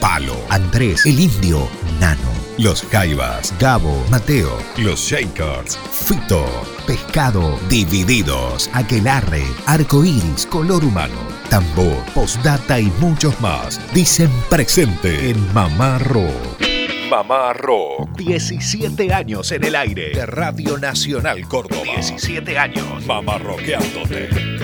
Palo, Andrés, El Indio, Nano, Los Jaivas, Gabo, Mateo, Los Shakers, Fito, Pescado, Divididos, Aquelarre, Arcoiris, Color Humano, Tambor, Postdata y muchos más. Dicen presente en Mamá Rock. Mamá Rock. 17 años en el aire de Radio Nacional Córdoba. 17 años. Mamá Rockeándote.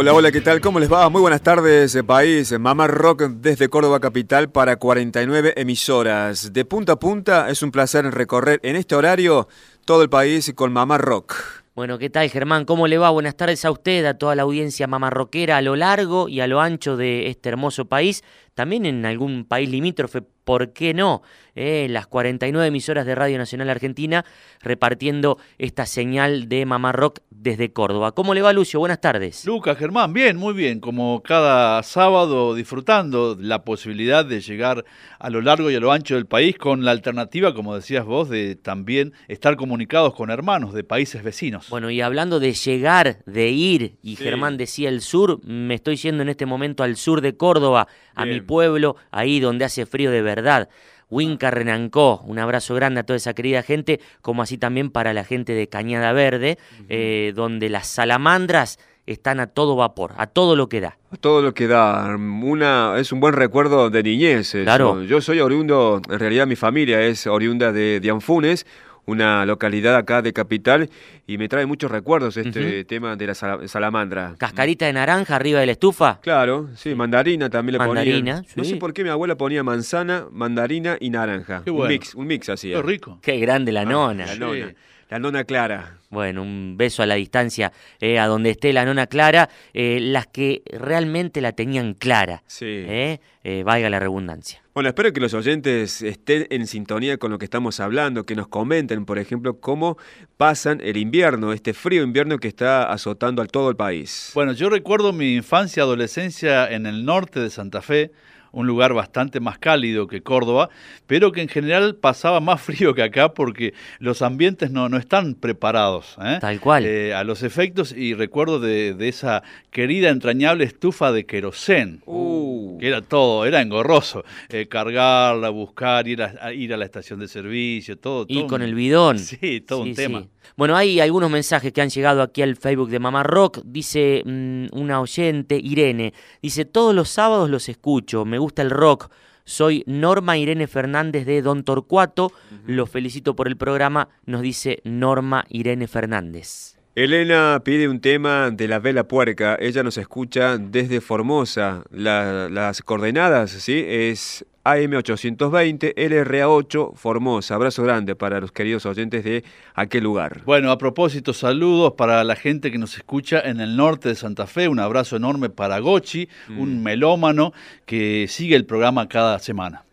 Hola, hola, ¿qué tal? ¿Cómo les va? Muy buenas tardes, eh, país. Mamá Rock desde Córdoba Capital para 49 emisoras. De punta a punta es un placer recorrer en este horario todo el país con Mamá Rock. Bueno, ¿qué tal Germán? ¿Cómo le va? Buenas tardes a usted, a toda la audiencia mamarroquera a lo largo y a lo ancho de este hermoso país, también en algún país limítrofe, ¿por qué no? Eh, las 49 emisoras de Radio Nacional Argentina repartiendo esta señal de Mamá Rock desde Córdoba. ¿Cómo le va Lucio? Buenas tardes. Lucas, Germán, bien, muy bien, como cada sábado disfrutando la posibilidad de llegar a lo largo y a lo ancho del país con la alternativa, como decías vos, de también estar comunicados con hermanos de países vecinos. Bueno, y hablando de llegar, de ir, y Germán decía el sur, me estoy yendo en este momento al sur de Córdoba, a mi pueblo, ahí donde hace frío de verdad. Winca Renancó, un abrazo grande a toda esa querida gente, como así también para la gente de Cañada Verde, eh, donde las salamandras están a todo vapor, a todo lo que da. A todo lo que da. Una, es un buen recuerdo de niñez. Claro. Yo soy oriundo, en realidad mi familia es oriunda de, de Anfunes, una localidad acá de Capital y me trae muchos recuerdos este tema de la salamandra. ¿Cascarita de naranja arriba de la estufa? Claro, sí, mandarina también le mandarina, No sé por qué mi abuela ponía manzana, mandarina y naranja. Un mix, un mix así. Qué rico. Qué grande la ah, nona. La nona. La nona Clara. Bueno, un beso a la distancia eh, a donde esté la nona Clara, eh, las que realmente la tenían clara. Sí. Eh, valga la redundancia. Bueno, espero que los oyentes estén en sintonía con lo que estamos hablando, que nos comenten, por ejemplo, cómo pasan el invierno, este frío invierno que está azotando a todo el país. Bueno, yo recuerdo mi infancia, adolescencia en el norte de Santa Fe un lugar bastante más cálido que Córdoba, pero que en general pasaba más frío que acá porque los ambientes no, no están preparados ¿eh? Tal cual. Eh, a los efectos y recuerdo de, esa querida entrañable estufa de querosén, uh. que era todo, era engorroso, eh, cargarla, buscar, ir a, ir a la estación de servicio, todo. Y con el bidón. Sí, todo un tema. Bueno, hay algunos mensajes que han llegado aquí al Facebook de Mamá Rock. Dice mm, una oyente, Irene, dice, todos los sábados los escucho, me gusta el rock. Soy Norma Irene Fernández de Don Torcuato. Los felicito por el programa, nos dice Norma Irene Fernández. Elena pide un tema de la vela puerca. Ella nos escucha desde Formosa. las coordenadas, ¿sí? Es AM820, LRA8, Formosa. Abrazo grande para los queridos oyentes de aquel lugar. Bueno, a propósito, saludos para la gente que nos escucha en el norte de Santa Fe. Un abrazo enorme para Gochi, un mm. melómano que sigue el programa cada semana.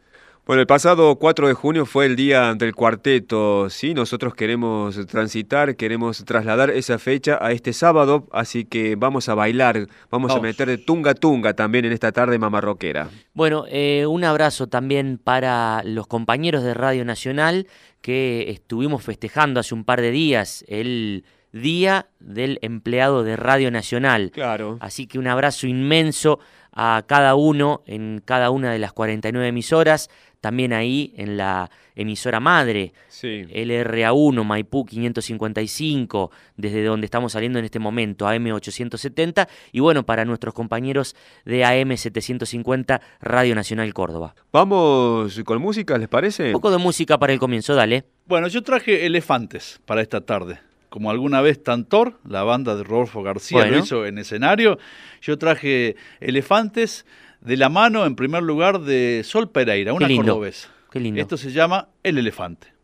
Bueno, el pasado 4 de junio fue el día del cuarteto, ¿sí? Nosotros queremos transitar, queremos trasladar esa fecha a este sábado, así que vamos a bailar, vamos, a meter de tunga tunga también en esta tarde mamarroquera. Bueno, eh, un abrazo también para los compañeros de Radio Nacional que estuvimos festejando hace un par de días el Día del Empleado de Radio Nacional. Claro. Así que un abrazo inmenso a cada uno en cada una de las 49 emisoras también ahí en la emisora madre, LRA1, Maipú 555, desde donde estamos saliendo en este momento, AM 870, y bueno, para nuestros compañeros de AM 750, Radio Nacional Córdoba. Vamos con música, ¿les parece? Un poco de música para el comienzo, dale. Bueno, yo traje Elefantes para esta tarde como alguna vez Tantor, la banda de Rodolfo García lo hizo en escenario, yo traje Elefantes de la mano, en primer lugar, de Sol Pereira, una cordobesa. Qué lindo. Esto se llama El Elefante.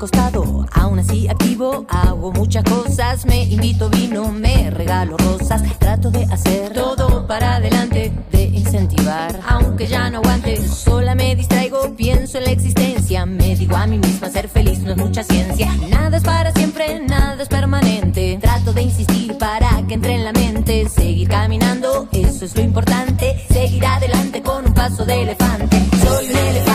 Costado, aún así activo, hago muchas cosas, me invito vino, me regalo rosas, trato de hacer todo para adelante, de incentivar, aunque ya no aguante, sola me distraigo, pienso en la existencia, me digo a mí misma ser feliz no es mucha ciencia, nada es para siempre, nada es permanente, trato de insistir para que entre en la mente, seguir caminando, eso es lo importante, seguir adelante con un paso de elefante, soy un elefante,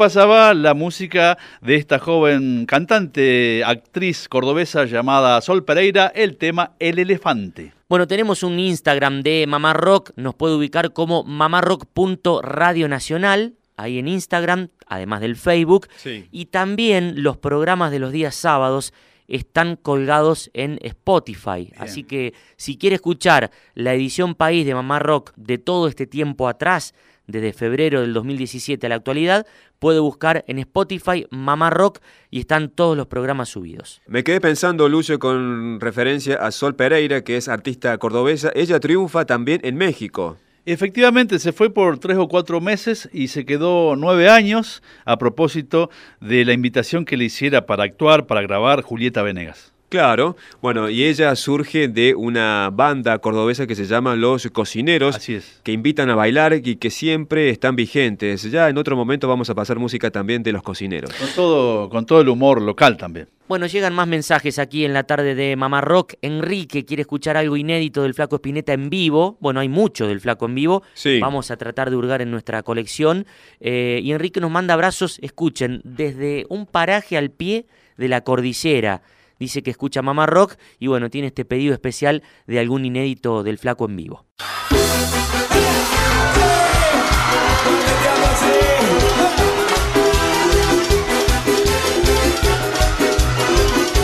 pasaba la música de esta joven cantante, actriz cordobesa llamada Sol Pereira, el tema El Elefante. Bueno, tenemos un Instagram de Mamá Rock, nos puede ubicar como mamarrock.radionacional, ahí en Instagram, además del Facebook, Sí. y también los programas de los días sábados están colgados en Spotify. Así que si quiere escuchar la edición país de Mamá Rock de todo este tiempo atrás, desde febrero del 2017 a la actualidad, puede buscar en Spotify Mamá Rock y están todos los programas subidos. Me quedé pensando, Lucio, con referencia a Sol Pereira, que es artista cordobesa. Ella triunfa también en México. Efectivamente, se fue por tres o cuatro meses y se quedó nueve años a propósito de la invitación que le hiciera para actuar, para grabar Julieta Venegas. Claro, bueno, y ella surge de una banda cordobesa que se llama Los Cocineros, Así es. que invitan a bailar y que siempre están vigentes. Ya en otro momento vamos a pasar música también de Los Cocineros. Con todo, con todo el humor local también. Bueno, llegan más mensajes aquí en la tarde de Mamá Rock. Enrique quiere escuchar algo inédito del Flaco Espineta en vivo. Bueno, hay mucho del Flaco en vivo. Sí. Vamos a tratar de hurgar en nuestra colección. Eh, y Enrique nos manda abrazos, escuchen, desde un paraje al pie de la cordillera. Dice que escucha Mamá Rock y bueno, tiene este pedido especial de algún inédito del Flaco en vivo.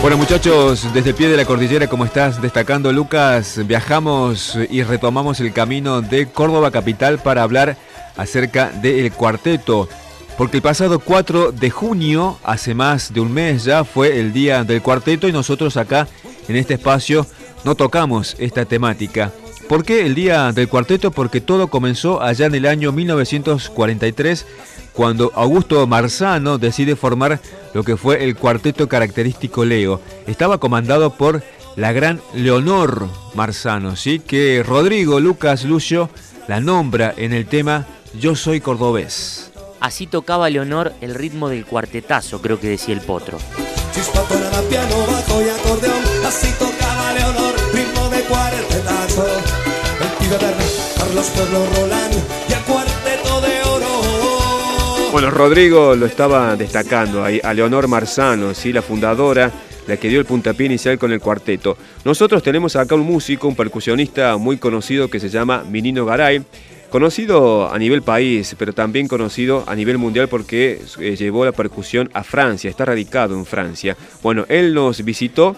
Bueno muchachos, desde el pie de la cordillera, como estás destacando Lucas, viajamos y retomamos el camino de Córdoba Capital para hablar acerca del cuarteto. Porque el pasado 4 de junio, hace más de un mes ya, fue el día del cuarteto y nosotros acá en este espacio no tocamos esta temática. ¿Por qué el día del cuarteto? Porque todo comenzó allá en el año 1943 cuando Augusto Marzano decide formar lo que fue el cuarteto característico Leo. Estaba comandado por la gran Leonor Marzano, ¿sí? que Rodrigo Lucas Lucio la nombra en el tema Yo soy cordobés. Así tocaba Leonor el ritmo del cuartetazo, creo que decía el potro. piano, bajo y acordeón, así tocaba Leonor, ritmo de cuartetazo. El Carlos Pueblo Roland y el cuarteto de oro. Bueno, Rodrigo lo estaba destacando ahí, a Leonor Marzano, ¿sí? la fundadora la que dio el puntapié inicial con el cuarteto. Nosotros tenemos acá un músico, un percusionista muy conocido que se llama Minino Garay, conocido a nivel país, pero también conocido a nivel mundial porque eh, llevó la percusión a Francia, está radicado en Francia. Bueno, él nos visitó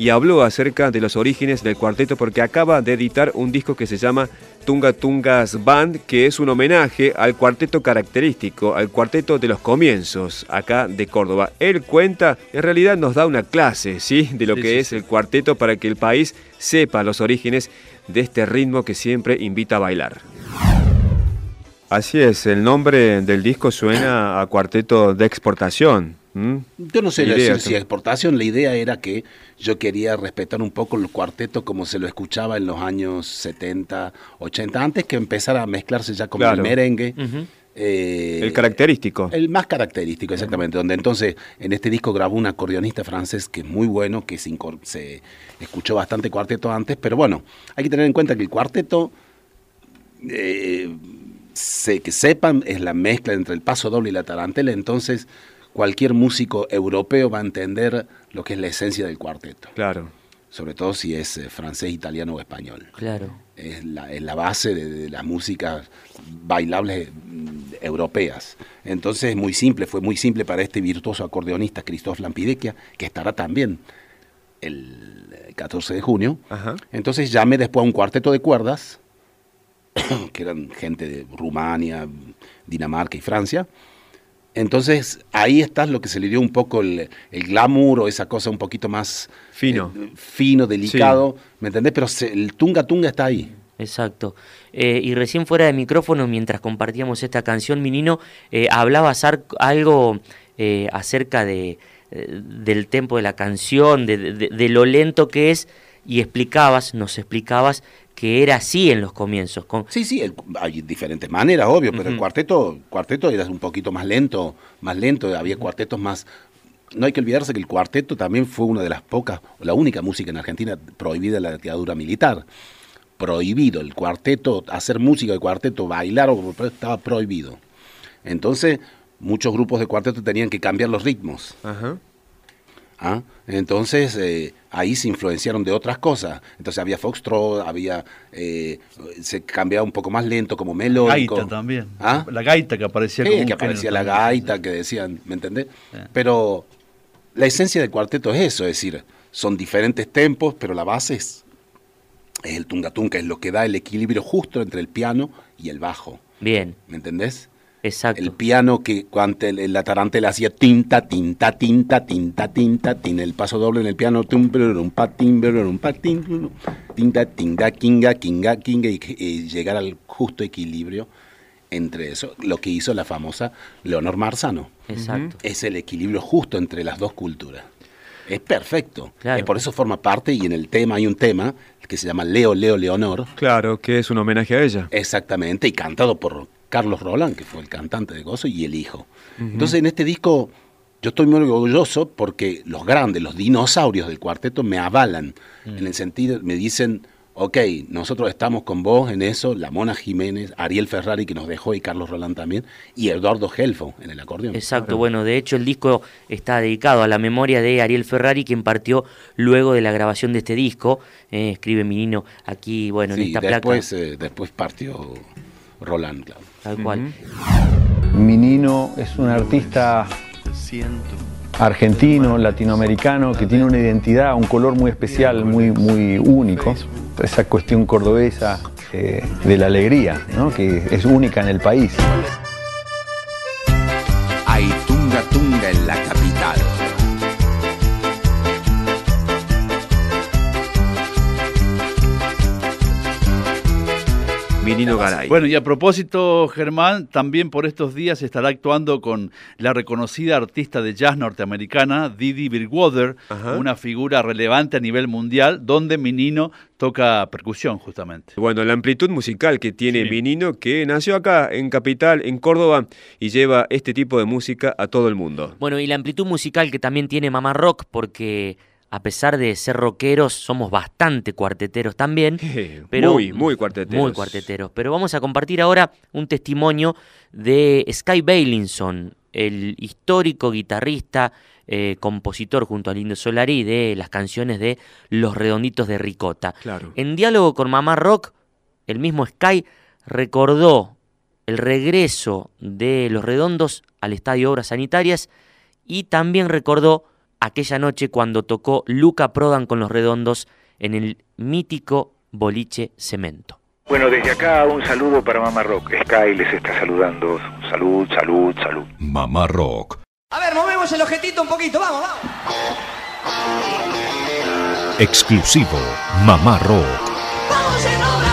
y habló acerca de los orígenes del cuarteto porque acaba de editar un disco que se llama Tunga Tungas Band, que es un homenaje al cuarteto característico, al cuarteto de los comienzos acá de Córdoba. Él cuenta, en realidad nos da una clase, ¿sí? De lo que es el cuarteto para que el país sepa los orígenes de este ritmo que siempre invita a bailar. Así es, el nombre del disco suena a cuarteto de exportación. Yo no sé si exportación, la idea era que yo quería respetar un poco el cuarteto como se lo escuchaba en los años 70, 80, antes que empezara a mezclarse ya con el merengue. Eh, el característico. El más característico, exactamente. Donde entonces en este disco grabó un acordeonista francés que es muy bueno, que se, se escuchó bastante cuarteto antes, pero bueno, hay que tener en cuenta que el cuarteto, eh, que sepan, es la mezcla entre el paso doble y la tarantela, entonces cualquier músico europeo va a entender lo que es la esencia del cuarteto. Claro. Sobre todo si es eh, francés, italiano o español. Claro. Es la, base de, las músicas bailables mm, europeas. Entonces es muy simple, fue muy simple para este virtuoso acordeonista Christophe Lampidequia, que estará también el 14 de junio. Entonces llamé después a un cuarteto de cuerdas, que eran gente de Rumania, Dinamarca y Francia, entonces ahí está lo que se le dio un poco el, glamour o esa cosa un poquito más fino, eh, fino delicado, ¿me entendés? Pero el tunga tunga está ahí. Exacto. Eh, y recién fuera de micrófono, mientras compartíamos esta canción, Minino, eh, hablabas algo acerca de, del tempo de la canción, de, lo lento que es, y explicabas, nos explicabas que era así en los comienzos. Sí, sí, hay diferentes maneras, obvio, pero el cuarteto, cuarteto era un poquito más lento, más lento, había cuartetos más... No hay que olvidarse que el cuarteto también fue una de las pocas, la única música en Argentina prohibida en la dictadura militar. Prohibido, el cuarteto, hacer música de cuarteto, bailar, estaba prohibido. Entonces, muchos grupos de cuarteto tenían que cambiar los ritmos. Ajá. ¿Ah? Entonces eh, ahí se influenciaron de otras cosas. Entonces había foxtrot, había eh, se cambiaba un poco más lento como melódico. Gaita también. ¿Ah? La gaita que aparecía. Sí, que aparecía la gaita que decían, ¿me entendés? Pero la esencia del cuarteto es eso, es decir, son diferentes tempos, pero la base es, es el tunga-tunga, es lo que da el equilibrio justo entre el piano y el bajo. Bien. ¿Me entendés? Exacto. El piano que cuando la tarantela hacía tinta, tinta, tinta, tinta, tinta, tinta, el paso doble en el piano, un patín, un patín, tinta, tinga, kinga, kinga, kinga, y, llegar al justo equilibrio entre eso, lo que hizo la famosa Leonor Marzano. Exacto. Es el equilibrio justo entre las dos culturas. Es perfecto. Claro. por eso forma parte, y en el tema hay un tema que se llama Leo, Leo, Leonor. Claro, que es un homenaje a ella. Exactamente, y cantado por Carlos Roland, que fue el cantante de Gozo, y el hijo. Entonces en este disco yo estoy muy orgulloso porque los grandes, los dinosaurios del cuarteto me avalan, mm. en el sentido, me dicen, ok, nosotros estamos con vos en eso, la Mona Jiménez, Ariel Ferrari que nos dejó y Carlos Roland también, y Eduardo Helfo en el acordeón. Exacto, bueno, de hecho el disco está dedicado a la memoria de Ariel Ferrari, quien partió luego de la grabación de este disco, eh, escribe Minino aquí, bueno, en esta después, placa. Eh, después partió Roland, claro tal cual. Mi Nino es un artista argentino, latinoamericano, que tiene una identidad, un color muy especial, muy, muy único. Esa cuestión cordobesa eh, de la alegría, ¿no? que es única en el país. Hay tunga tunga en la Garay. Bueno, y a propósito, Germán, también por estos días estará actuando con la reconocida artista de jazz norteamericana, Didi Bridgewater, una figura relevante a nivel mundial, donde Minino toca percusión justamente. Bueno, la amplitud musical que tiene Minino, que nació acá en Capital, en Córdoba, y lleva este tipo de música a todo el mundo. Bueno, y la amplitud musical que también tiene Mamá Rock, porque a pesar de ser rockeros, somos bastante cuarteteros también. Pero, muy, muy cuarteteros. Muy cuarteteros. Pero vamos a compartir ahora un testimonio de Sky Bailinson, el histórico guitarrista, eh, compositor junto a Lindo Solari de las canciones de Los Redonditos de Ricota. Claro. En diálogo con Mamá Rock, el mismo Sky recordó el regreso de Los Redondos al Estadio Obras Sanitarias y también recordó aquella noche cuando tocó Luca Prodan con los redondos en el mítico boliche Cemento. Bueno, desde acá un saludo para Mamá Rock. Sky les está saludando. Salud, salud, salud. Mamá Rock. A ver, movemos el objetito un poquito, vamos, vamos. Exclusivo, Mamá Rock. ¡Vamos en obra!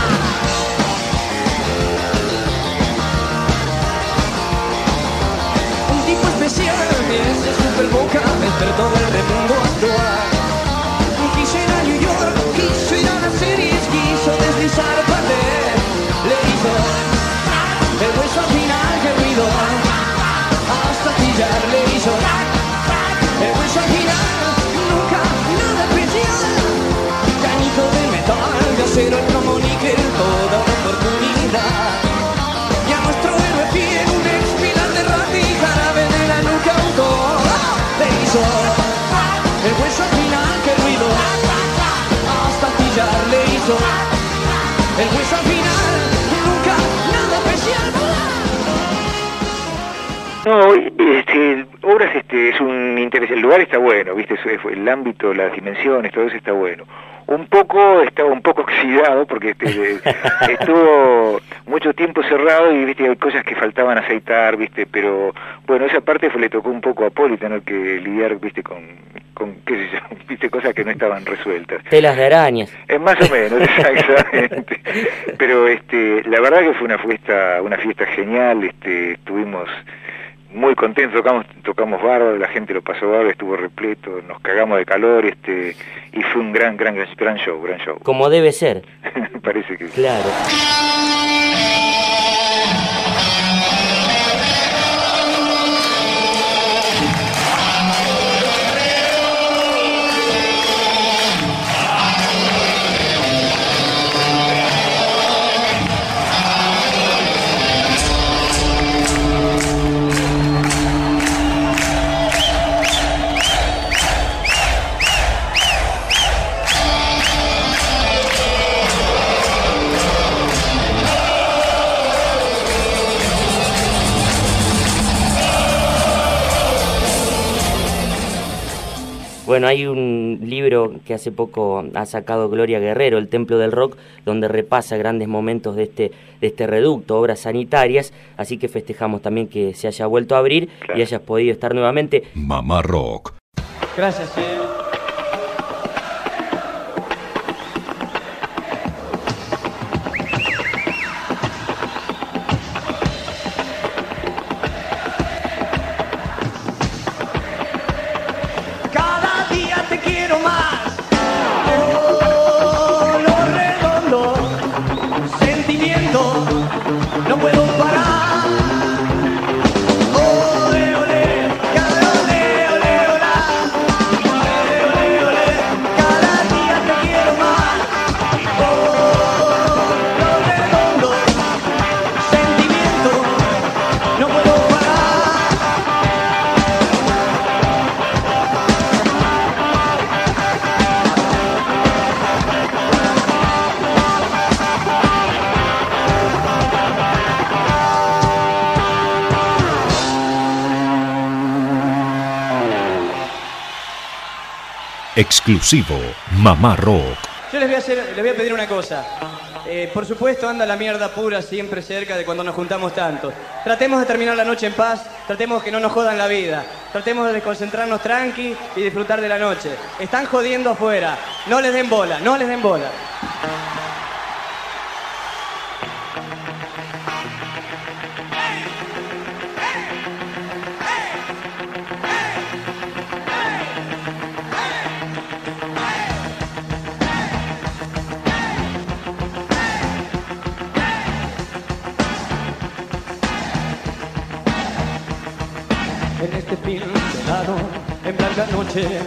Boca, despertó del remundo actual. Quiso ir a New York, quiso ir a las series, quiso deslizar papel. Le hizo el hueso al final que ruido, hasta pillar le hizo el hueso al final, nunca nada especial. Cañito de metal, de acero como el hueso al final, nunca nada especial. No, este, obras este, es un interés, el lugar está bueno, viste, el ámbito, las dimensiones, todo eso está bueno. Un poco, estaba un poco oxidado porque este, estuvo mucho tiempo cerrado y viste, hay cosas que faltaban aceitar, viste, pero bueno, esa parte fue, le tocó un poco a Poli tener que lidiar, viste, con, con qué sé yo, viste, cosas que no estaban resueltas. Telas de arañas. Es más o menos, exactamente. Pero este, la verdad que fue una fiesta, una fiesta genial, este, estuvimos muy contentos, tocamos, tocamos bárbaro, la gente lo pasó bárbaro, estuvo repleto, nos cagamos de calor, este, y fue un gran, gran, gran, gran show, gran show. Como debe ser. Parece que Claro. Bueno, hay un libro que hace poco ha sacado Gloria Guerrero, El Templo del Rock, donde repasa grandes momentos de este, de este reducto, obras sanitarias, así que festejamos también que se haya vuelto a abrir y hayas podido estar nuevamente. Mamá Rock. Gracias, eh. Exclusivo, Mamá Rock. Yo les voy a, les voy a pedir una cosa. Eh, por supuesto, anda la mierda pura siempre cerca de cuando nos juntamos tanto. Tratemos de terminar la noche en paz, tratemos que no nos jodan la vida, tratemos de concentrarnos tranqui y disfrutar de la noche. Están jodiendo afuera, no les den bola, no les den bola. Noche.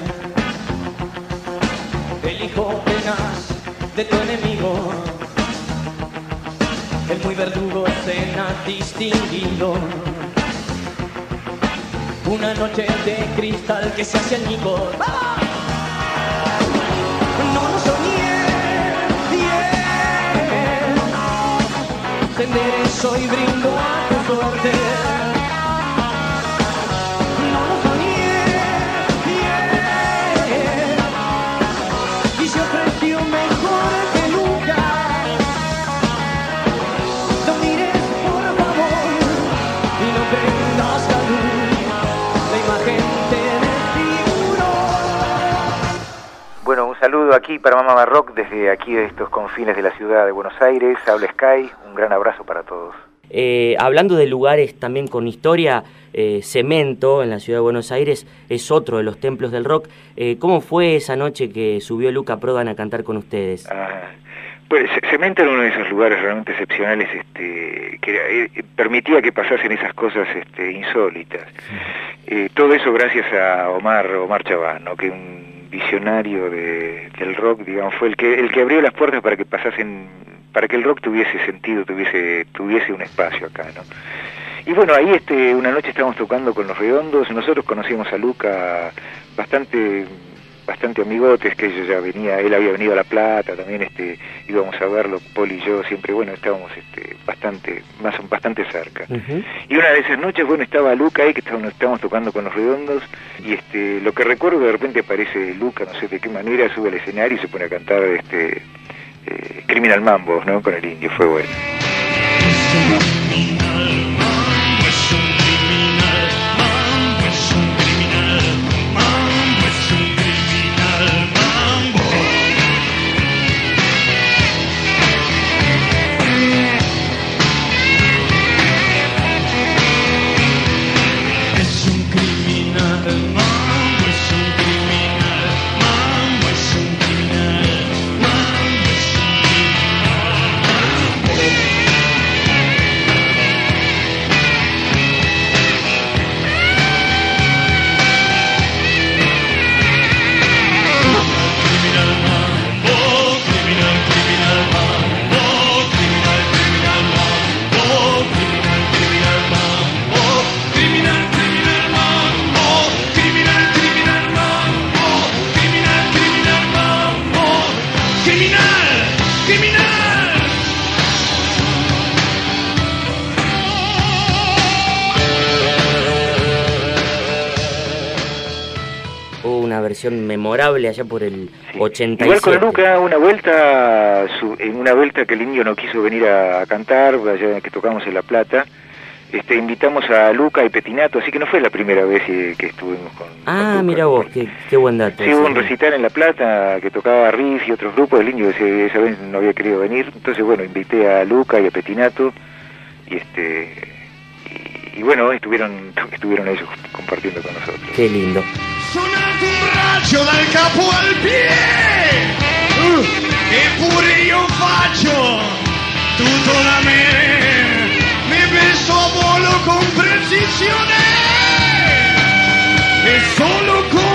El hijo penas de tu enemigo. El muy verdugo cena distinguido. Una noche de cristal que se hace añicos. No lo soñé bien. Te enderezo y brindo a tu suerte. Saludo aquí para Mamá Barrock desde aquí de estos confines de la ciudad de Buenos Aires. Habla Sky, un gran abrazo para todos. Eh, hablando de lugares también con historia, eh, Cemento en la ciudad de Buenos Aires es otro de los templos del rock. Eh, ¿Cómo fue esa noche que subió Luca Prodan a cantar con ustedes? Ah, pues Cemento era uno de esos lugares realmente excepcionales este, que eh, permitía que pasasen esas cosas este, insólitas. Eh, todo eso gracias a Omar, Omar Chabán, ¿no? que un visionario de- del rock, digamos, fue el que, el que abrió las puertas para que pasasen, para que el rock tuviese sentido, tuviese, tuviese un espacio acá, ¿no? Y bueno, ahí este, una noche estábamos tocando con los redondos, nosotros conocimos a Luca bastante bastante amigotes, que yo ya venía, él había venido a La Plata, también este, íbamos a verlo, Poli y yo, siempre, bueno, estábamos este, bastante, más bastante cerca. Y una de esas noches, bueno, estaba Luca ahí, que estábamos, estábamos tocando con los redondos, y este, lo que recuerdo, de repente aparece Luca, no sé de qué manera, sube al escenario y se pone a cantar este, eh, Criminal Mambo, ¿no? Con el indio, fue bueno. Memorable allá por el 87. Igual con Luca, una vuelta, su- en una vuelta que el indio no quiso venir a, cantar, allá que tocamos en La Plata, este, invitamos a Luca y Petinato, así que no fue la primera vez eh, que estuvimos con... Ah, mira vos, qué, qué buen dato. Sí, hubo un recital en La Plata que tocaba Riff y otros grupos, el indio ese- esa vez no había querido venir, entonces bueno, invité a Luca y a Petinato y este y, bueno, estuvieron estuvieron ellos compartiendo con nosotros. Qué lindo. Braccio dal capo al uh, Eppure io faccio tutto da me Mi penso a volo con precisione E solo compio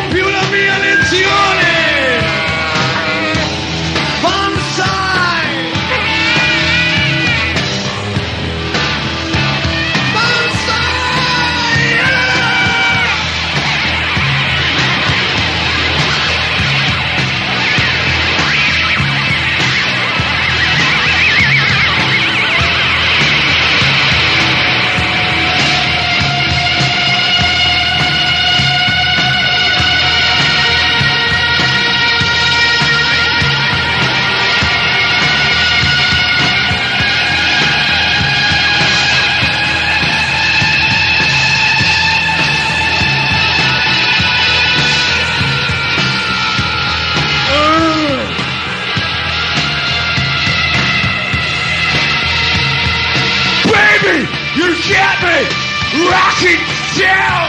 Rocket Down!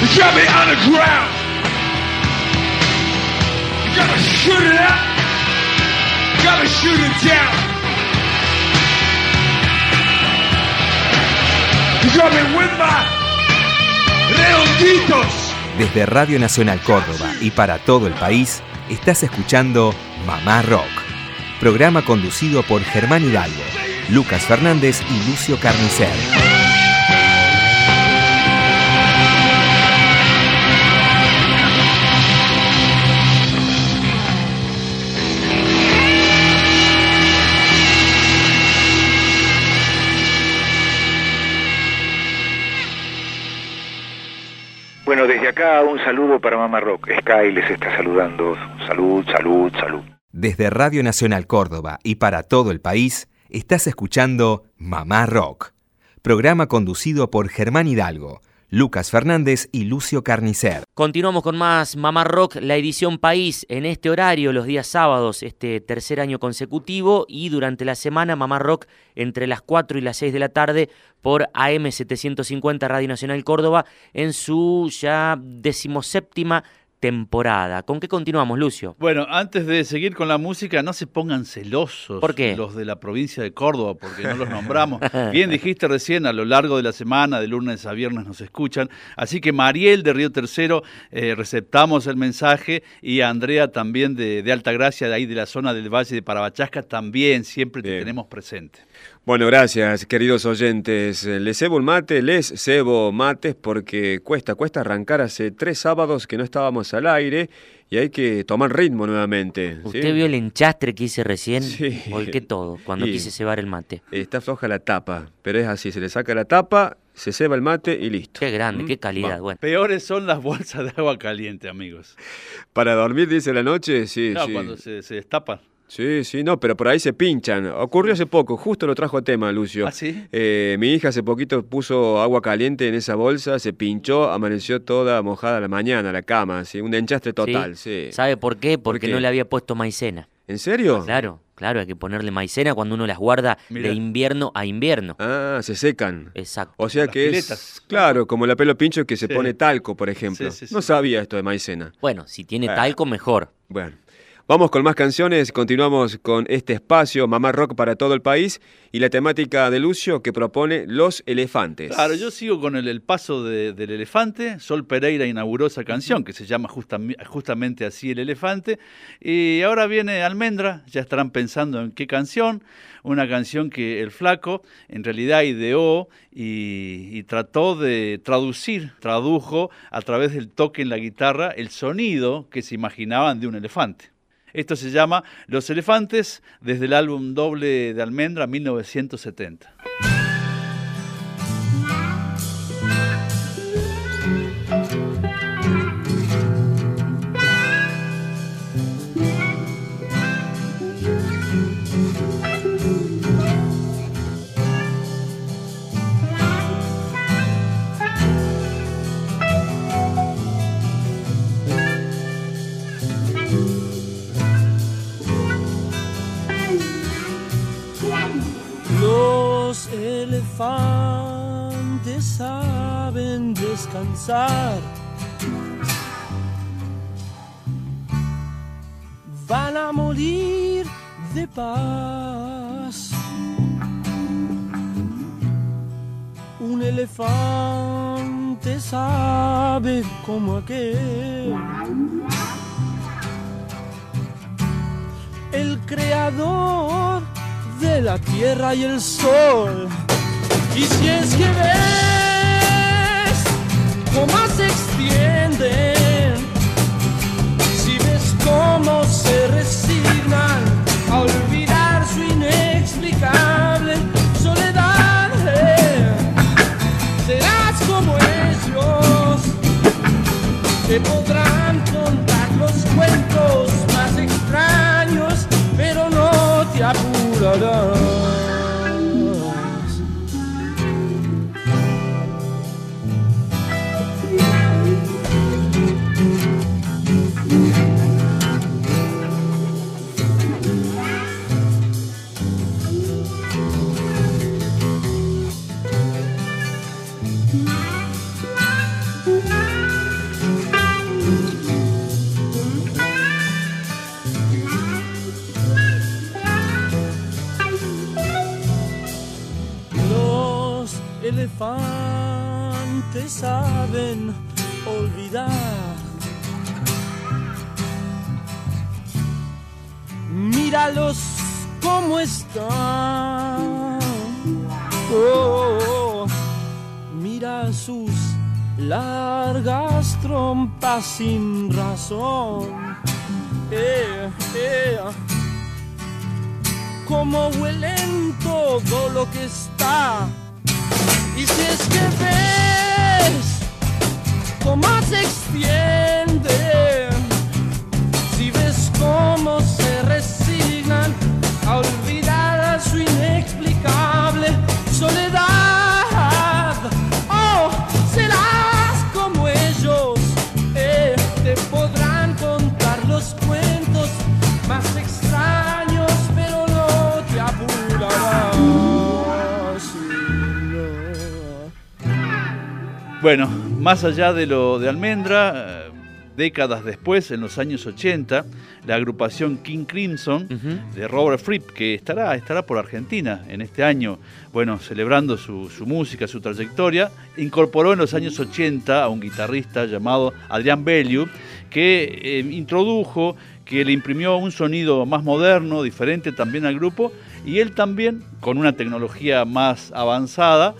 You got me on the ground. You gotta shoot it up. You shoot it down. Desde Radio Nacional Córdoba y para todo el país, estás escuchando Mamá Rock programa conducido por Germán Hidalgo, Lucas Fernández y Lucio Carnicer. Bueno, desde acá un saludo para Mamá Rock. Sky les está saludando. Salud, salud, salud. Desde Radio Nacional Córdoba y para todo el país, estás escuchando Mamá Rock, programa conducido por Germán Hidalgo Lucas Fernández y Lucio Carnicer. Continuamos con más Mamá Rock, la edición País, en este horario, los días sábados, este tercer año consecutivo, y durante la semana Mamá Rock entre las 4 y las 6 de la tarde por AM750 Radio Nacional Córdoba en su ya decimoséptima temporada. ¿Con qué continuamos, Lucio? Bueno, antes de seguir con la música, no se pongan celosos ¿Por qué? los de la provincia de Córdoba, porque no los nombramos. Bien dijiste recién, a lo largo de la semana, de lunes a viernes nos escuchan. Así que Mariel de Río Tercero, eh, receptamos el mensaje y a Andrea también de, de Altagracia, de ahí de la zona del Valle de Parabachasca, también siempre te tenemos presente. Bueno, gracias, queridos oyentes. Les cebo el mate, les cebo mates porque cuesta, cuesta arrancar. Hace tres sábados que no estábamos al aire y hay que tomar ritmo nuevamente. ¿Usted vio el enchastre que hice recién? Sí. Volqué todo cuando quise cebar el mate. Está floja la tapa, pero es así, se le saca la tapa, se ceba el mate y listo. Qué grande, qué calidad. Bueno. Peores son las bolsas de agua caliente, amigos. Para dormir, dice la noche, sí. No, sí. cuando se, se destapan. Sí, sí, no, pero por ahí se pinchan. Ocurrió hace poco, justo lo trajo a tema, Lucio. ¿Ah, sí? Eh, mi hija hace poquito puso agua caliente en esa bolsa, se pinchó, amaneció toda mojada a la mañana, la cama, ¿sí? un enchastre total, sí. ¿Sabe por qué? Porque no le había puesto maicena. ¿En serio? Claro, claro, hay que ponerle maicena cuando uno las guarda de invierno a invierno. Ah, se secan. Exacto. O sea que es, claro, como la pelo pincho que se pone talco, por ejemplo. no sabía esto de maicena. Bueno, si tiene talco, mejor. Bueno. Vamos con más canciones, continuamos con este espacio Mamá Rock para todo el país y la temática de Lucio que propone Los Elefantes. Claro, yo sigo con el, paso de, del elefante. Sol Pereira inauguró esa canción que se llama justamente así El Elefante. Y ahora viene Almendra, ya estarán pensando en qué canción. Una canción que el flaco en realidad ideó y, y trató de traducir, tradujo a través del toque en la guitarra el sonido que se imaginaban de un elefante. Esto se llama Los Elefantes desde el álbum doble de Almendra 1970. Descansar. Van a morir de paz. Un elefante sabe como aquel. El creador de la tierra y el sol. Y si es que ves cómo se extienden, si ves cómo se resignan a olvidar su inexplicable soledad, serás como ellos que podrán contar los cuentos más extraños, pero no te apurarán. Saben olvidar. Míralos cómo están. Oh, mira sus largas trompas sin razón. Eh, eh. Como huelen todo lo que está. Y si es que ves cómo se extiende, si ves cómo se resignan a olvidar su inexplicable soledad. Oh, serás como ellos, eh, te podrán contar los cuentos más extraños, pero no te apurarás. Bueno, más allá de lo de Almendra, eh, décadas después, en los años 80, la agrupación King Crimson de Robert Fripp, que estará, estará por Argentina en este año, bueno, celebrando su, su música, su trayectoria, incorporó en los años 80 a un guitarrista llamado Adrián Belliu, que eh, introdujo, que le imprimió un sonido más moderno, diferente también al grupo, y él también, con una tecnología más avanzada,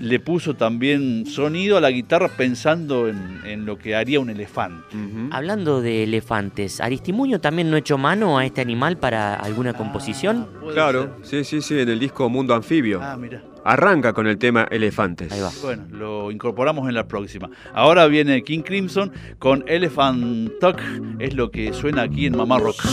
le puso también sonido a la guitarra pensando en, en lo que haría un elefante. Hablando de elefantes, ¿Aristimuño también no echó mano a este animal para alguna composición? Claro, sí, sí, sí, en el disco Mundo Anfibio. Ah, mira. Arranca con el tema elefantes. Ahí va. Bueno, lo incorporamos en la próxima. Ahora viene King Crimson con Elephant Talk, es lo que suena aquí en Mamá Rock.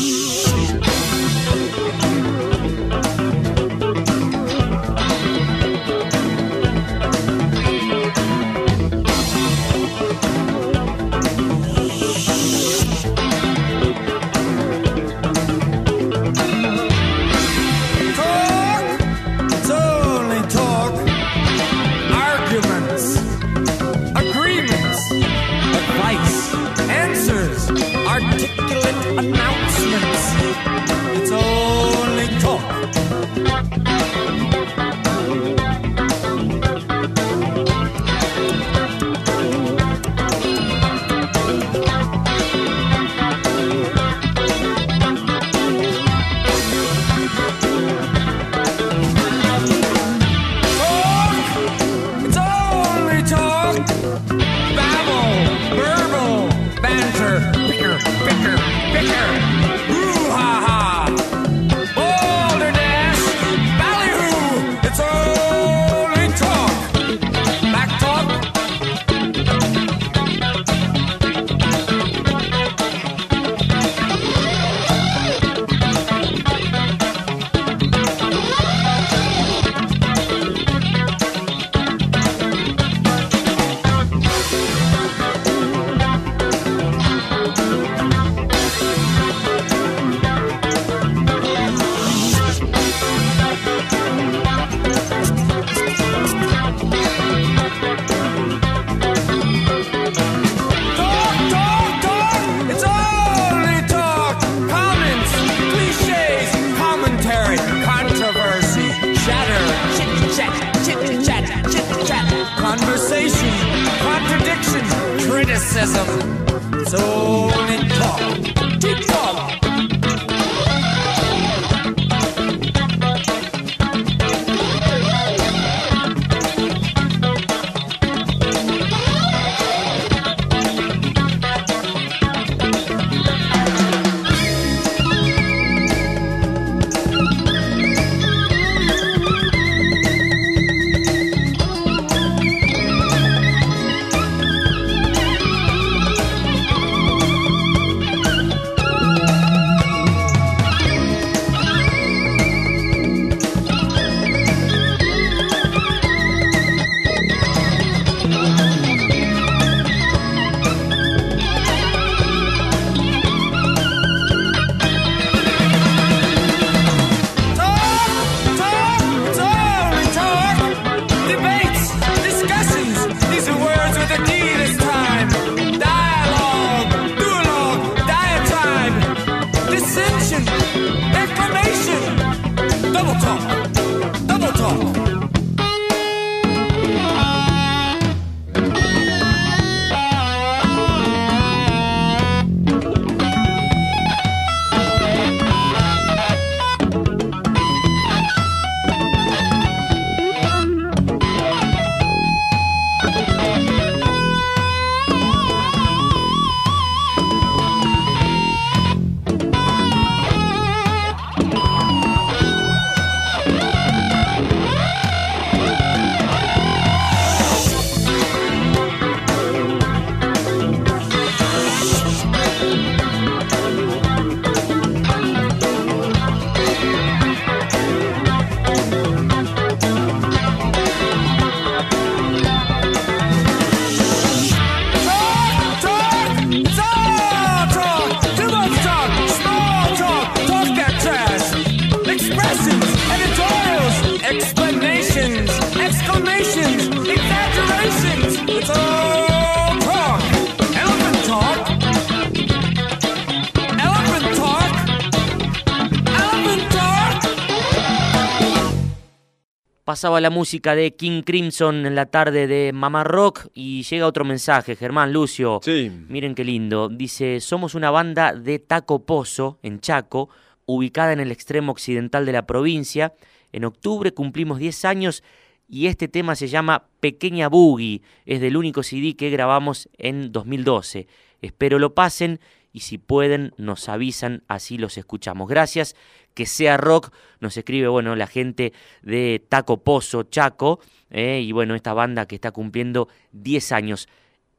Pasaba la música de King Crimson en la tarde de Mamá Rock y llega otro mensaje, Germán Lucio. Sí. Miren qué lindo. Dice, somos una banda de Taco Pozo, en Chaco, ubicada en el extremo occidental de la provincia. En octubre cumplimos 10 años y este tema se llama Pequeña Boogie. Es del único CD que grabamos en 2012. Espero lo pasen y si pueden nos avisan, así los escuchamos. Gracias, que sea rock, nos escribe, bueno, la gente de Taco Pozo, Chaco, eh, y bueno, esta banda que está cumpliendo 10 años.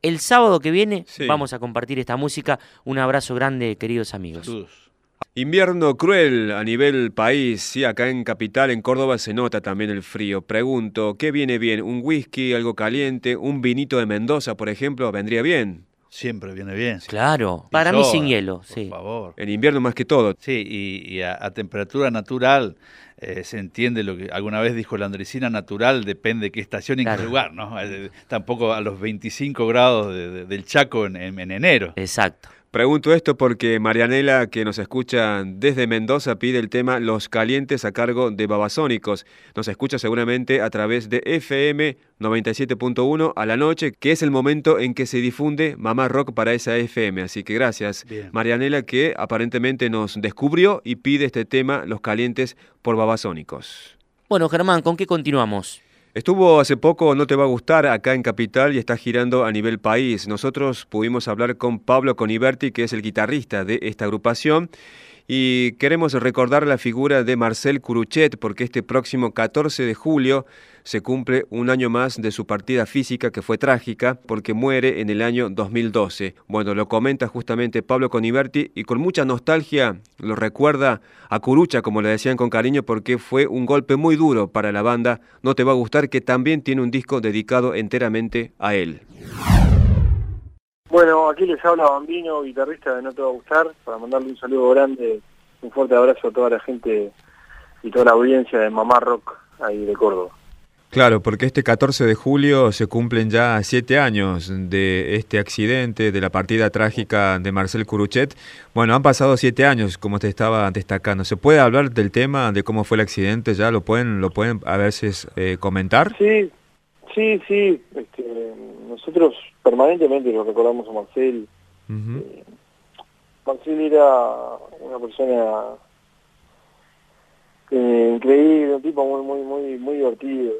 El sábado que viene vamos a compartir esta música. Un abrazo grande, queridos amigos. Invierno cruel a nivel país, sí, acá en Capital, en Córdoba, se nota también el frío. Pregunto, ¿qué viene bien? ¿Un whisky, algo caliente? ¿Un vinito de Mendoza, por ejemplo, vendría bien? Siempre viene bien. Claro, para mí sin hielo, sí. Por favor. En invierno más que todo. Sí, y, a, temperatura natural eh, se entiende lo que alguna vez dijo la andresina natural, depende de qué estación y qué lugar, ¿no? Eh, tampoco a los 25 grados del Chaco en enero. Exacto. Pregunto esto porque Marianela, que nos escucha desde Mendoza, pide el tema Los Calientes a cargo de Babasónicos. Nos escucha seguramente a través de FM 97.1 a la noche, que es el momento en que se difunde Mamá Rock para esa FM. Así que gracias, Marianela, que aparentemente nos descubrió y pide este tema Los Calientes por Babasónicos. Bueno, Germán, ¿con qué continuamos? Estuvo hace poco, no te va a gustar, acá en Capital y está girando a nivel país. Nosotros pudimos hablar con Pablo Coniberti, que es el guitarrista de esta agrupación, y queremos recordar la figura de Marcel Curuchet porque este próximo 14 de julio se cumple un año más de su partida física que fue trágica porque muere en el año 2012. Bueno, lo comenta justamente Pablo Coniberti y con mucha nostalgia lo recuerda a Curucha, como le decían con cariño, porque fue un golpe muy duro para la banda. No te va a gustar que también tiene un disco dedicado enteramente a él. Bueno, aquí les habla Bambino, guitarrista de No Te Va a Gustar, para mandarle un saludo grande, un fuerte abrazo a toda la gente y toda la audiencia de Mamá Rock ahí de Córdoba. Claro, porque este 14 de julio se cumplen ya siete años de este accidente, de la partida trágica de Marcel Curuchet. Bueno, han pasado siete años, como te estaba destacando. ¿Se puede hablar del tema, de cómo fue el accidente? ¿Ya lo pueden, lo pueden a veces eh, comentar? Sí, sí, sí. Este, nosotros permanentemente lo recordamos a Marcel. Eh, Marcel era una persona eh, increíble, un tipo muy muy muy muy divertido,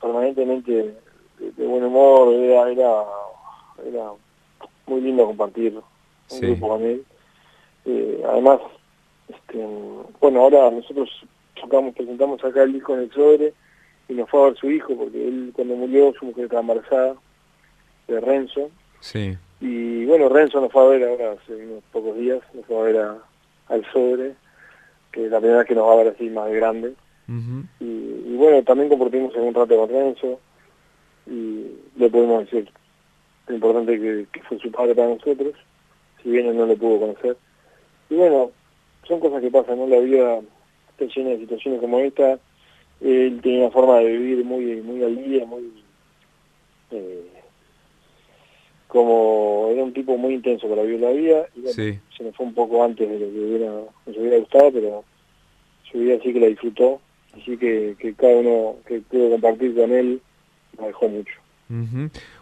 permanentemente de, buen humor, era, era, muy lindo compartir un grupo con él. Eh, además, este, bueno, ahora nosotros tocamos, presentamos acá el disco en el sobre y nos fue a ver su hijo porque él cuando murió su mujer estaba embarazada de Renzo. Sí. Y bueno, Renzo nos fue a ver ahora hace unos pocos días, nos fue a ver al sobre, que es la primera vez que nos va a ver así más de grande. y, bueno, también compartimos un rato con Renzo y le podemos decir lo importante que, fue su padre para nosotros, si bien él no lo pudo conocer. Y bueno, son cosas que pasan, ¿no? La vida está llena de situaciones como esta. Él tiene una forma de vivir muy muy al día, muy... Eh, como era un tipo muy intenso para vivir la vida y se me fue un poco antes de lo que hubiera, nos hubiera gustado, pero su vida sí que la disfrutó, así que, cada uno que pudo compartir con él me dejó mucho.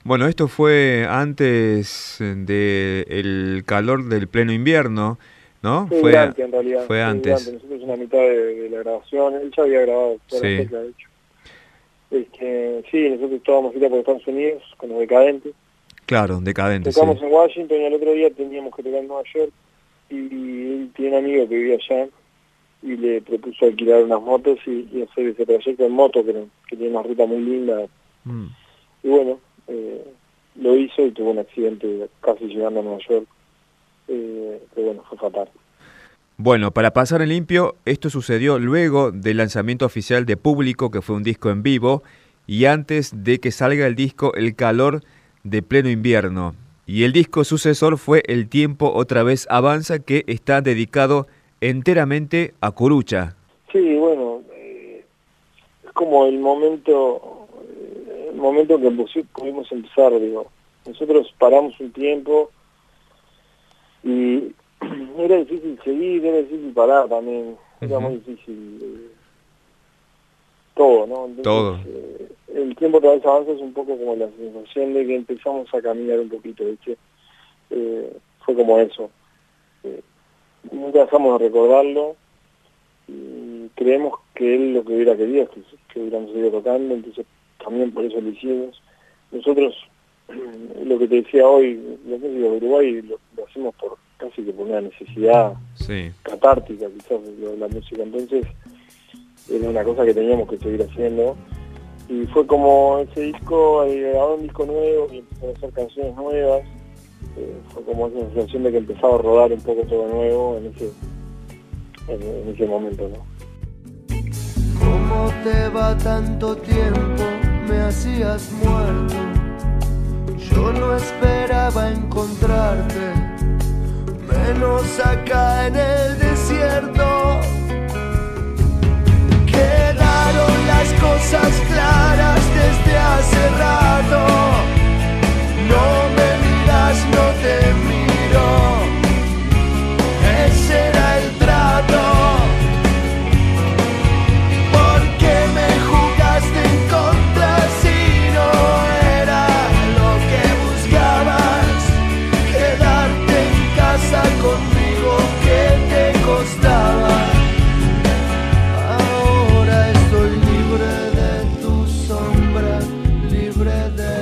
Bueno, esto fue antes del el calor del pleno invierno, ¿no? fue antes, en realidad. Fue antes. Nosotros en la mitad de, la grabación, él ya había grabado toda la de hecho. Este, sí, nosotros estábamos ir por Estados Unidos con los decadentes Claro, decadente. Tocamos en Washington y el otro día teníamos que tocar en Nueva York y él tiene un amigo que vivía allá y le propuso alquilar unas motos y, hacer ese proyecto en moto que, que tiene una ruta muy linda. Mm. Y bueno, eh, lo hizo y tuvo un accidente casi llegando a Nueva York. Eh, que bueno, fue fatal. Bueno, para pasar en limpio, esto sucedió luego del lanzamiento oficial de Público, que fue un disco en vivo, y antes de que salga el disco El Calor de pleno invierno. Y el disco sucesor fue El tiempo otra vez avanza, que está dedicado enteramente a Corucha. Sí, bueno, eh, es como el momento, eh, el momento que pudimos empezar, digo. Nosotros paramos un tiempo era difícil seguir, era difícil parar también, era muy difícil. todo, ¿no? todo. Eh, el tiempo otra vez avanza es un poco como la sensación de que empezamos a caminar un poquito, ¿viste? Eh, fue como eso. Eh, nunca dejamos de recordarlo y creemos que él lo que hubiera querido es que, que hubiéramos seguido tocando, entonces también por eso lo hicimos. Nosotros, lo que te decía hoy, lo que de Uruguay lo, hacemos por casi que por una necesidad catártica quizás de la música, entonces era una cosa que teníamos que seguir haciendo y fue como ese disco, grabó un disco nuevo y empezó a hacer canciones nuevas, eh, fue como esa sensación de que empezaba a rodar un poco todo nuevo en ese, en, ese momento, ¿no? ¿Cómo te va tanto tiempo? Me hacías muerto. Yo no esperaba encontrarte, menos acá en el desierto quedaron las cosas claras desde hace rato. No sobre de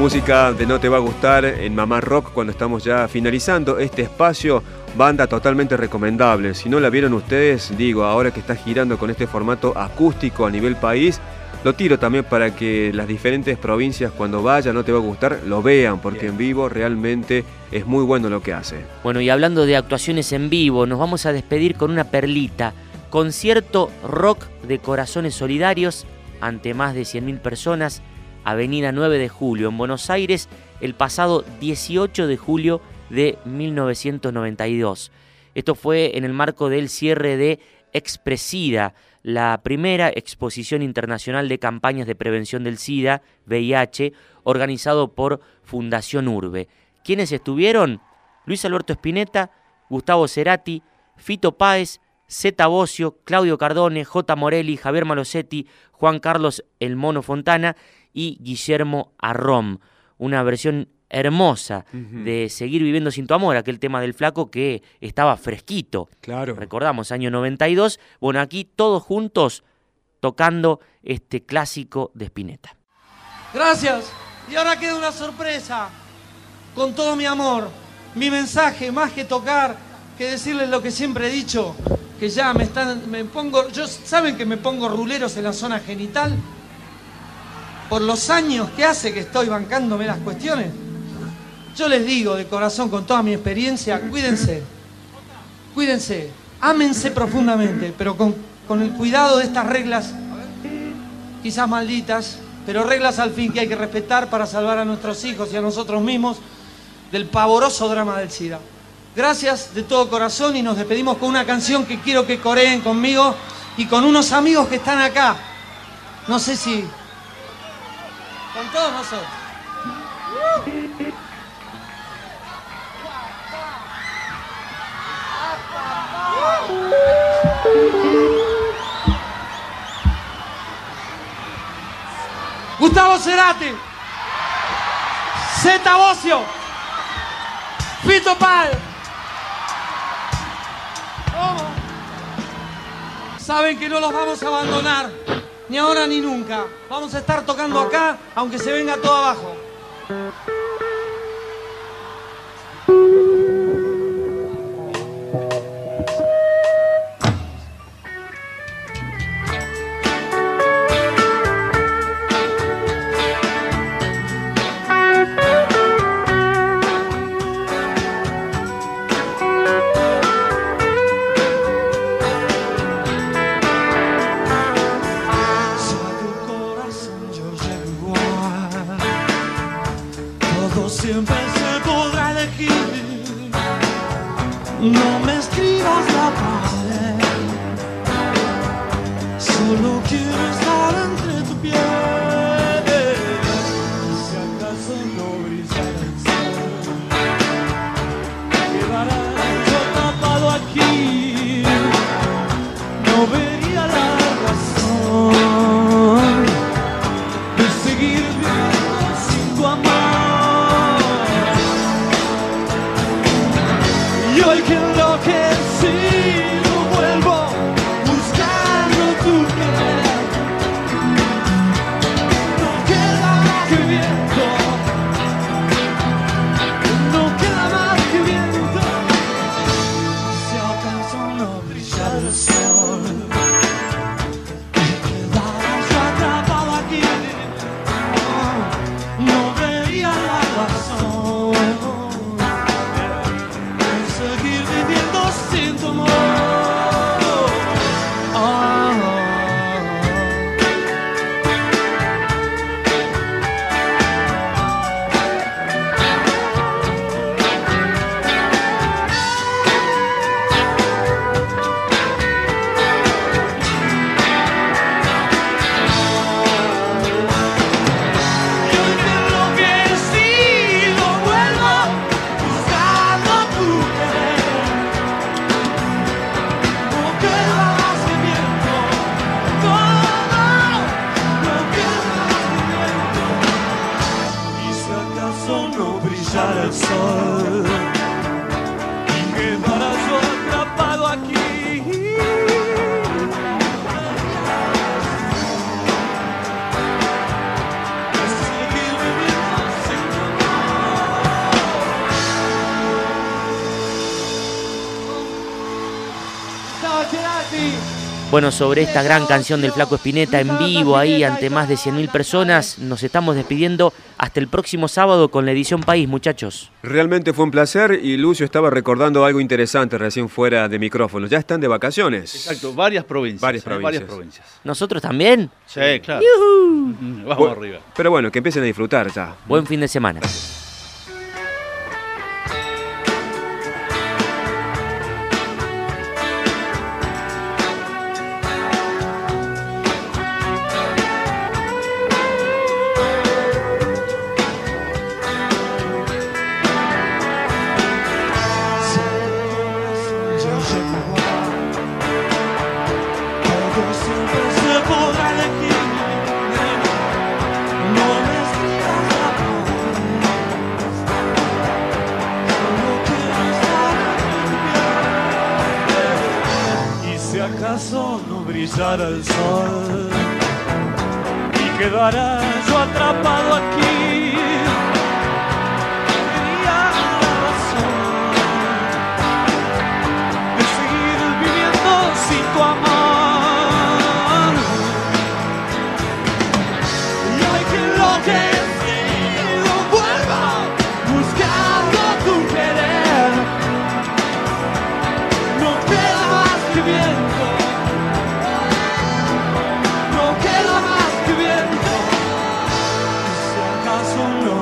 música de No Te Va a Gustar en Mamá Rock cuando estamos ya finalizando este espacio. Banda totalmente recomendable. Si no la vieron ustedes, digo, ahora que está girando con este formato acústico a nivel país, lo tiro también para que las diferentes provincias cuando vaya No Te Va a Gustar lo vean, porque en vivo realmente es muy bueno lo que hace. Bueno, y hablando de actuaciones en vivo, nos vamos a despedir con una perlita. Concierto rock de corazones solidarios ante más de 100.000 personas Avenida 9 de Julio, en Buenos Aires, el pasado 18 de julio de 1992. Esto fue en el marco del cierre de Expresida, la primera exposición internacional de campañas de prevención del SIDA, VIH, organizado por Fundación Urbe. ¿Quiénes estuvieron? Luis Alberto Espineta, Gustavo Cerati, Fito Páez, Zeta Bocio, Claudio Cardone, J. Morelli, Javier Malosetti, Juan Carlos El Mono Fontana y Guillermo Arrom. Una versión hermosa de Seguir viviendo sin tu amor, aquel tema del flaco que estaba fresquito. Claro. Recordamos, año 92. Bueno, aquí todos juntos tocando este clásico de Spinetta. Gracias. Y ahora queda una sorpresa. Con todo mi amor, mi mensaje, más que tocar, que decirles lo que siempre he dicho, que ya me están, me pongo, yo, ¿saben que me pongo ruleros en la zona genital? Por los años que hace que estoy bancándome las cuestiones, yo les digo de corazón, con toda mi experiencia, cuídense, cuídense, ámense profundamente, pero con, con el cuidado de estas reglas, quizás malditas, pero reglas al fin que hay que respetar para salvar a nuestros hijos y a nosotros mismos del pavoroso drama del SIDA. Gracias de todo corazón y nos despedimos con una canción que quiero que coreen conmigo y con unos amigos que están acá. No sé si... Con todos nosotros. Gustavo Cerati, Zeta Bocio, Fito Pal. Saben que no los vamos a abandonar, ni ahora ni nunca. Vamos a estar tocando acá, aunque se venga todo abajo. Bueno, sobre esta gran canción del Flaco Espineta en vivo ahí ante más de 100.000 personas, nos estamos despidiendo hasta el próximo sábado con la edición País, muchachos. Realmente fue un placer y Lucio estaba recordando algo interesante recién fuera de micrófono. Ya están de vacaciones. Exacto, varias provincias. Varias ¿eh? provincias. varias provincias. ¿Nosotros también? Sí, claro. ¡Yujú! Mm, Vamos Bu- arriba. Pero bueno, que empiecen a disfrutar ya. Buen fin de semana.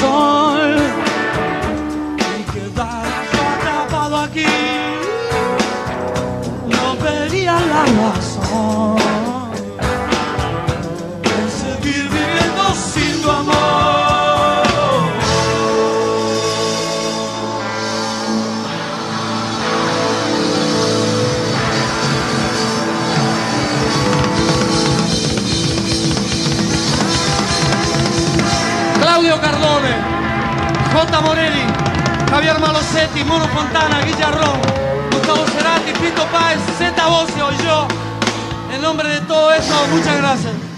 song. Javier Malosetti, Muro Fontana, Guillarrón, Gustavo Cerati, Pito Páez, Zeta Bocio, yo. En nombre de todo eso, muchas gracias.